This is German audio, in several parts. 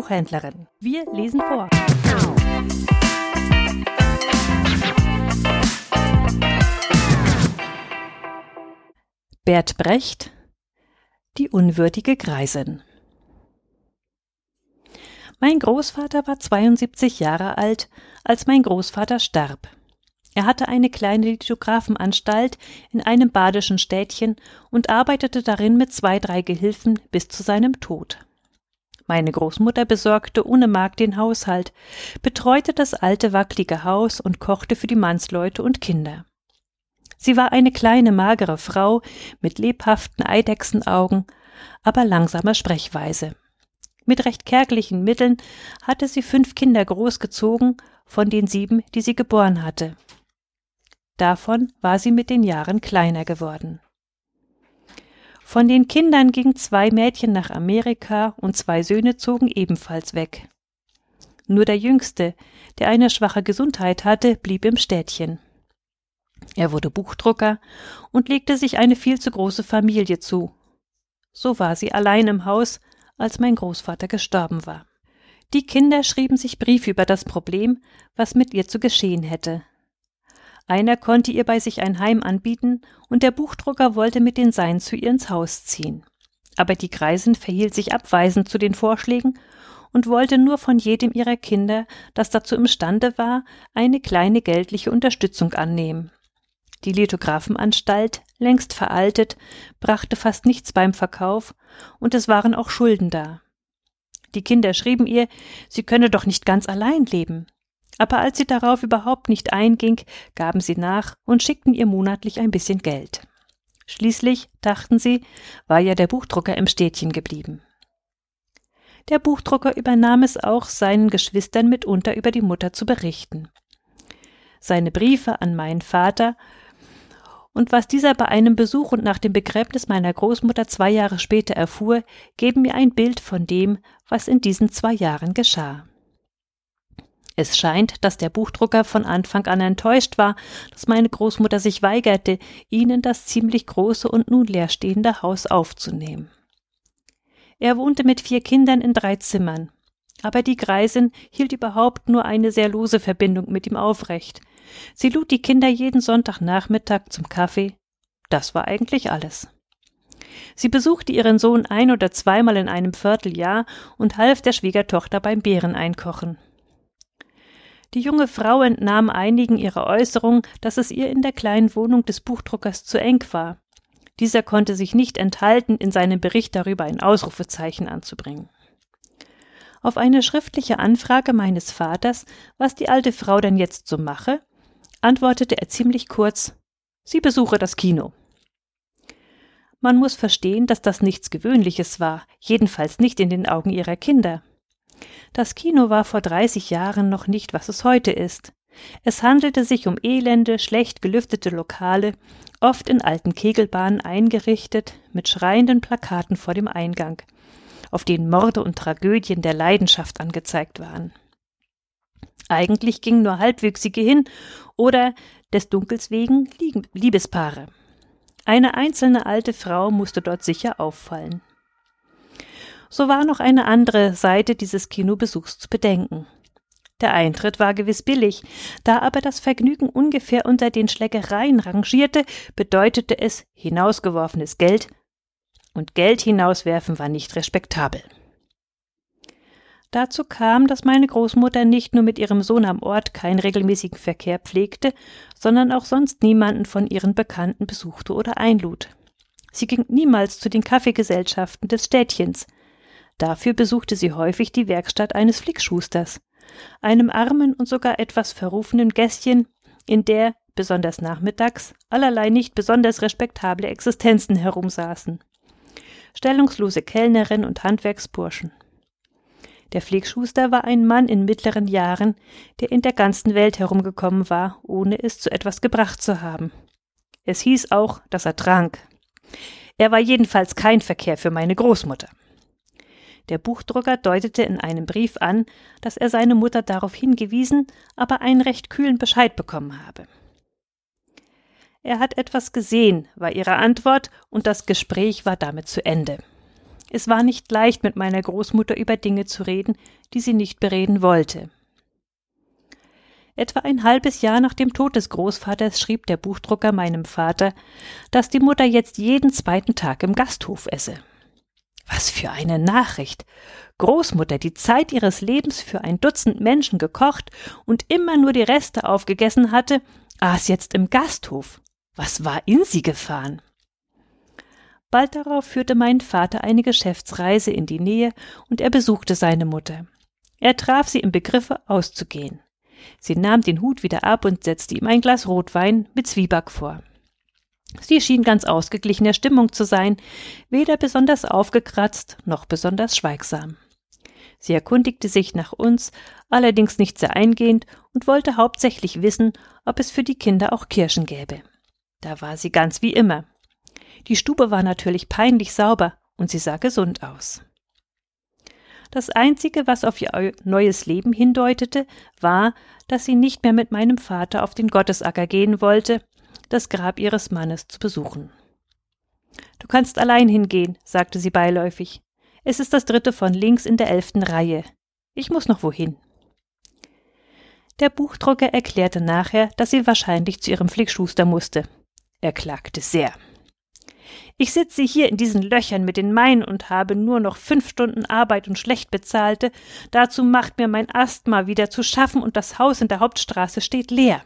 Buchhändlerin. Wir lesen vor. Bert Brecht Die unwürdige Greisin Mein Großvater war 72 Jahre alt, als mein Großvater starb. Er hatte eine kleine Lithographenanstalt in einem badischen Städtchen und arbeitete darin mit zwei, drei Gehilfen bis zu seinem Tod. Meine Großmutter besorgte ohne Magd den Haushalt, betreute das alte wackelige Haus und kochte für die Mannsleute und Kinder. Sie war eine kleine magere Frau mit lebhaften Eidechsenaugen, aber langsamer Sprechweise. Mit recht kärglichen Mitteln hatte sie fünf Kinder großgezogen, von den sieben, die sie geboren hatte. Davon war sie mit den Jahren kleiner geworden. Von den Kindern gingen zwei Mädchen nach Amerika und zwei Söhne zogen ebenfalls weg. Nur der Jüngste, der eine schwache Gesundheit hatte, blieb im Städtchen. Er wurde Buchdrucker und legte sich eine viel zu große Familie zu. So war sie allein im Haus, als mein Großvater gestorben war. Die Kinder schrieben sich Briefe über das Problem, was mit ihr zu geschehen hätte. Einer konnte ihr bei sich ein Heim anbieten, und der Buchdrucker wollte mit den Seinen zu ihr ins Haus ziehen. Aber die Greisin verhielt sich abweisend zu den Vorschlägen und wollte nur von jedem ihrer Kinder, das dazu imstande war, eine kleine geldliche Unterstützung annehmen. Die Lithographenanstalt, längst veraltet, brachte fast nichts beim Verkauf, und es waren auch Schulden da. Die Kinder schrieben ihr, sie könne doch nicht ganz allein leben aber als sie darauf überhaupt nicht einging, gaben sie nach und schickten ihr monatlich ein bisschen Geld. Schließlich, dachten sie, war ja der Buchdrucker im Städtchen geblieben. Der Buchdrucker übernahm es auch, seinen Geschwistern mitunter über die Mutter zu berichten. Seine Briefe an meinen Vater und was dieser bei einem Besuch und nach dem Begräbnis meiner Großmutter zwei Jahre später erfuhr, geben mir ein Bild von dem, was in diesen zwei Jahren geschah. Es scheint, dass der Buchdrucker von Anfang an enttäuscht war, dass meine Großmutter sich weigerte, ihnen das ziemlich große und nun leerstehende Haus aufzunehmen. Er wohnte mit vier Kindern in drei Zimmern. Aber die Greisin hielt überhaupt nur eine sehr lose Verbindung mit ihm aufrecht. Sie lud die Kinder jeden Sonntagnachmittag zum Kaffee. Das war eigentlich alles. Sie besuchte ihren Sohn ein oder zweimal in einem Vierteljahr und half der Schwiegertochter beim Beereneinkochen. Die junge Frau entnahm einigen ihrer Äußerungen, dass es ihr in der kleinen Wohnung des Buchdruckers zu eng war. Dieser konnte sich nicht enthalten, in seinem Bericht darüber ein Ausrufezeichen anzubringen. Auf eine schriftliche Anfrage meines Vaters, was die alte Frau denn jetzt so mache, antwortete er ziemlich kurz Sie besuche das Kino. Man muss verstehen, dass das nichts Gewöhnliches war, jedenfalls nicht in den Augen ihrer Kinder. Das Kino war vor 30 Jahren noch nicht, was es heute ist. Es handelte sich um elende, schlecht gelüftete Lokale, oft in alten Kegelbahnen eingerichtet, mit schreienden Plakaten vor dem Eingang, auf denen Morde und Tragödien der Leidenschaft angezeigt waren. Eigentlich gingen nur Halbwüchsige hin oder des Dunkels wegen Liebespaare. Eine einzelne alte Frau musste dort sicher auffallen. So war noch eine andere Seite dieses Kinobesuchs zu bedenken. Der Eintritt war gewiss billig, da aber das Vergnügen ungefähr unter den Schlägereien rangierte, bedeutete es hinausgeworfenes Geld, und Geld hinauswerfen war nicht respektabel. Dazu kam, dass meine Großmutter nicht nur mit ihrem Sohn am Ort keinen regelmäßigen Verkehr pflegte, sondern auch sonst niemanden von ihren Bekannten besuchte oder einlud. Sie ging niemals zu den Kaffeegesellschaften des Städtchens, Dafür besuchte sie häufig die Werkstatt eines Flickschusters, einem armen und sogar etwas verrufenen Gässchen, in der, besonders nachmittags, allerlei nicht besonders respektable Existenzen herumsaßen. Stellungslose Kellnerin und Handwerksburschen. Der Pflegschuster war ein Mann in mittleren Jahren, der in der ganzen Welt herumgekommen war, ohne es zu etwas gebracht zu haben. Es hieß auch, dass er trank. Er war jedenfalls kein Verkehr für meine Großmutter. Der Buchdrucker deutete in einem Brief an, dass er seine Mutter darauf hingewiesen, aber einen recht kühlen Bescheid bekommen habe. Er hat etwas gesehen, war ihre Antwort, und das Gespräch war damit zu Ende. Es war nicht leicht, mit meiner Großmutter über Dinge zu reden, die sie nicht bereden wollte. Etwa ein halbes Jahr nach dem Tod des Großvaters schrieb der Buchdrucker meinem Vater, dass die Mutter jetzt jeden zweiten Tag im Gasthof esse. Was für eine Nachricht. Großmutter, die Zeit ihres Lebens für ein Dutzend Menschen gekocht und immer nur die Reste aufgegessen hatte, aß jetzt im Gasthof. Was war in sie gefahren? Bald darauf führte mein Vater eine Geschäftsreise in die Nähe und er besuchte seine Mutter. Er traf sie im Begriffe auszugehen. Sie nahm den Hut wieder ab und setzte ihm ein Glas Rotwein mit Zwieback vor. Sie schien ganz ausgeglichener Stimmung zu sein, weder besonders aufgekratzt noch besonders schweigsam. Sie erkundigte sich nach uns, allerdings nicht sehr eingehend und wollte hauptsächlich wissen, ob es für die Kinder auch Kirschen gäbe. Da war sie ganz wie immer. Die Stube war natürlich peinlich sauber und sie sah gesund aus. Das Einzige, was auf ihr neues Leben hindeutete, war, dass sie nicht mehr mit meinem Vater auf den Gottesacker gehen wollte, das Grab ihres Mannes zu besuchen. Du kannst allein hingehen, sagte sie beiläufig. Es ist das dritte von links in der elften Reihe. Ich muss noch wohin. Der Buchdrucker erklärte nachher, dass sie wahrscheinlich zu ihrem Flickschuster musste. Er klagte sehr. Ich sitze hier in diesen Löchern mit den Meinen und habe nur noch fünf Stunden Arbeit und schlecht bezahlte. Dazu macht mir mein Asthma wieder zu schaffen und das Haus in der Hauptstraße steht leer.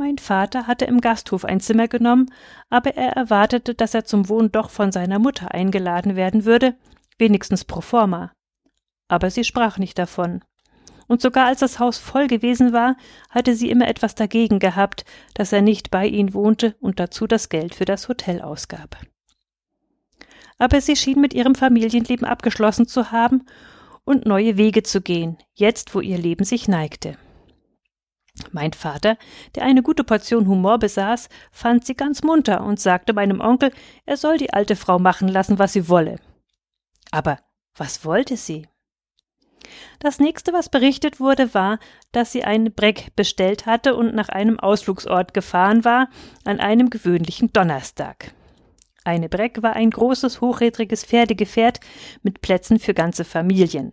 Mein Vater hatte im Gasthof ein Zimmer genommen, aber er erwartete, dass er zum Wohnen doch von seiner Mutter eingeladen werden würde, wenigstens pro forma. Aber sie sprach nicht davon und sogar als das Haus voll gewesen war, hatte sie immer etwas dagegen gehabt, dass er nicht bei ihnen wohnte und dazu das Geld für das Hotel ausgab. Aber sie schien mit ihrem Familienleben abgeschlossen zu haben und neue Wege zu gehen, jetzt wo ihr Leben sich neigte. Mein Vater, der eine gute Portion Humor besaß, fand sie ganz munter und sagte meinem Onkel, er soll die alte Frau machen lassen, was sie wolle. Aber was wollte sie? Das nächste, was berichtet wurde, war, dass sie einen Breck bestellt hatte und nach einem Ausflugsort gefahren war, an einem gewöhnlichen Donnerstag. Eine Breck war ein großes, hochrädriges Pferdegefährt mit Plätzen für ganze Familien.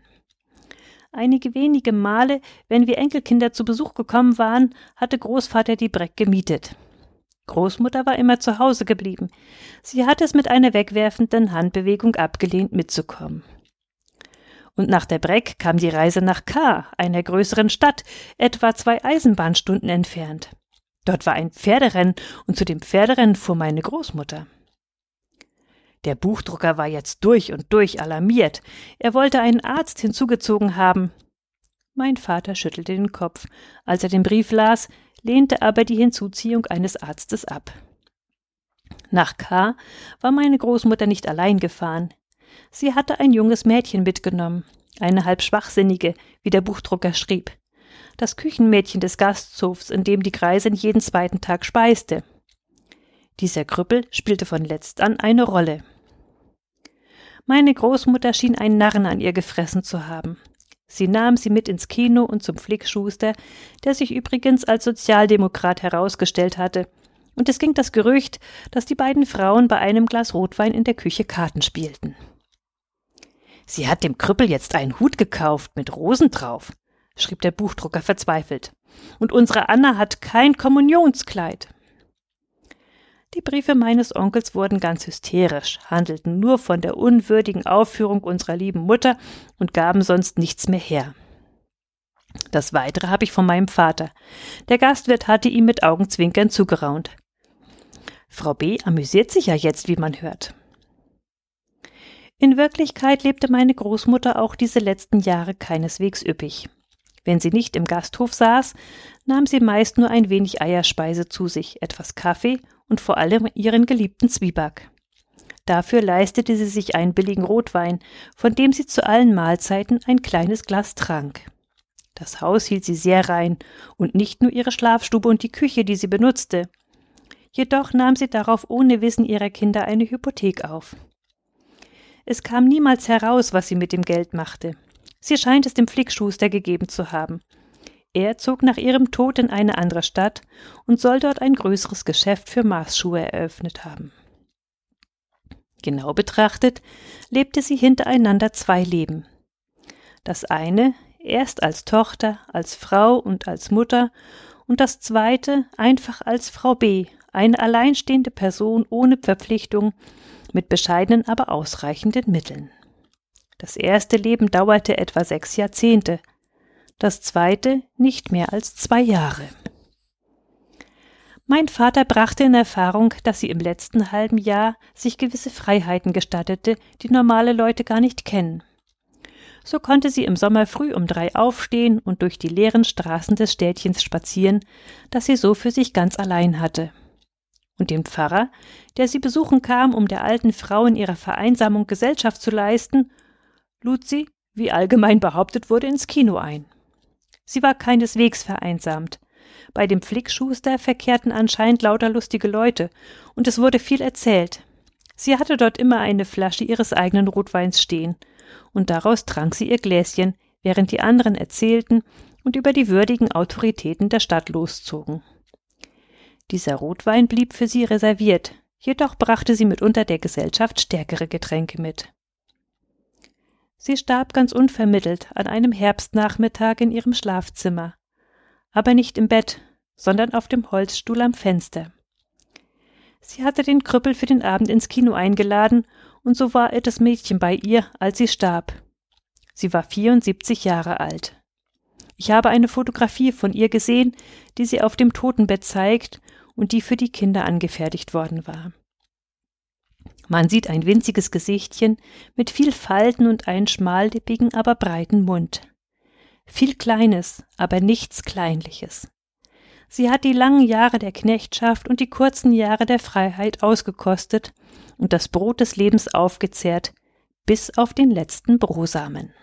Einige wenige Male, wenn wir Enkelkinder zu Besuch gekommen waren, hatte Großvater die Breck gemietet. Großmutter war immer zu Hause geblieben. Sie hatte es mit einer wegwerfenden Handbewegung abgelehnt, mitzukommen und nach der Breck kam die Reise nach K., einer größeren Stadt, etwa zwei Eisenbahnstunden entfernt. Dort war ein Pferderennen und zu dem Pferderennen fuhr meine Großmutter. Der Buchdrucker war jetzt durch und durch alarmiert. Er wollte einen Arzt hinzugezogen haben. Mein Vater schüttelte den Kopf. Als er den Brief las, lehnte aber die Hinzuziehung eines Arztes ab. Nach K war meine Großmutter nicht allein gefahren. Sie hatte ein junges Mädchen mitgenommen, eine halb schwachsinnige, wie der Buchdrucker schrieb. Das Küchenmädchen des Gasthofs, in dem die Greisin jeden zweiten Tag speiste. Dieser Krüppel spielte von letzt an eine Rolle. Meine Großmutter schien einen Narren an ihr gefressen zu haben. Sie nahm sie mit ins Kino und zum Flickschuster, der sich übrigens als Sozialdemokrat herausgestellt hatte, und es ging das Gerücht, dass die beiden Frauen bei einem Glas Rotwein in der Küche Karten spielten. Sie hat dem Krüppel jetzt einen Hut gekauft mit Rosen drauf, schrieb der Buchdrucker verzweifelt. Und unsere Anna hat kein Kommunionskleid. Die Briefe meines Onkels wurden ganz hysterisch, handelten nur von der unwürdigen Aufführung unserer lieben Mutter und gaben sonst nichts mehr her. Das Weitere habe ich von meinem Vater. Der Gastwirt hatte ihm mit Augenzwinkern zugeraunt. Frau B. amüsiert sich ja jetzt, wie man hört. In Wirklichkeit lebte meine Großmutter auch diese letzten Jahre keineswegs üppig. Wenn sie nicht im Gasthof saß, nahm sie meist nur ein wenig Eierspeise zu sich, etwas Kaffee und vor allem ihren geliebten Zwieback. Dafür leistete sie sich einen billigen Rotwein, von dem sie zu allen Mahlzeiten ein kleines Glas trank. Das Haus hielt sie sehr rein, und nicht nur ihre Schlafstube und die Küche, die sie benutzte. Jedoch nahm sie darauf ohne Wissen ihrer Kinder eine Hypothek auf. Es kam niemals heraus, was sie mit dem Geld machte. Sie scheint es dem Flickschuster gegeben zu haben. Er zog nach ihrem Tod in eine andere Stadt und soll dort ein größeres Geschäft für Maßschuhe eröffnet haben. Genau betrachtet lebte sie hintereinander zwei Leben. Das eine erst als Tochter, als Frau und als Mutter und das zweite einfach als Frau B, eine alleinstehende Person ohne Verpflichtung, mit bescheidenen, aber ausreichenden Mitteln. Das erste Leben dauerte etwa sechs Jahrzehnte, das zweite nicht mehr als zwei Jahre. Mein Vater brachte in Erfahrung, dass sie im letzten halben Jahr sich gewisse Freiheiten gestattete, die normale Leute gar nicht kennen. So konnte sie im Sommer früh um drei aufstehen und durch die leeren Straßen des Städtchens spazieren, das sie so für sich ganz allein hatte. Und dem Pfarrer, der sie besuchen kam, um der alten Frau in ihrer Vereinsamung Gesellschaft zu leisten, lud sie, wie allgemein behauptet wurde, ins Kino ein. Sie war keineswegs vereinsamt. Bei dem Flickschuster verkehrten anscheinend lauter lustige Leute, und es wurde viel erzählt. Sie hatte dort immer eine Flasche ihres eigenen Rotweins stehen, und daraus trank sie ihr Gläschen, während die anderen erzählten und über die würdigen Autoritäten der Stadt loszogen. Dieser Rotwein blieb für sie reserviert, jedoch brachte sie mitunter der Gesellschaft stärkere Getränke mit. Sie starb ganz unvermittelt an einem Herbstnachmittag in ihrem Schlafzimmer, aber nicht im Bett, sondern auf dem Holzstuhl am Fenster. Sie hatte den Krüppel für den Abend ins Kino eingeladen, und so war er das Mädchen bei ihr, als sie starb. Sie war 74 Jahre alt. Ich habe eine Fotografie von ihr gesehen, die sie auf dem Totenbett zeigt und die für die Kinder angefertigt worden war. Man sieht ein winziges Gesichtchen mit viel Falten und einen schmallippigen, aber breiten Mund. Viel Kleines, aber nichts Kleinliches. Sie hat die langen Jahre der Knechtschaft und die kurzen Jahre der Freiheit ausgekostet und das Brot des Lebens aufgezehrt, bis auf den letzten Brosamen.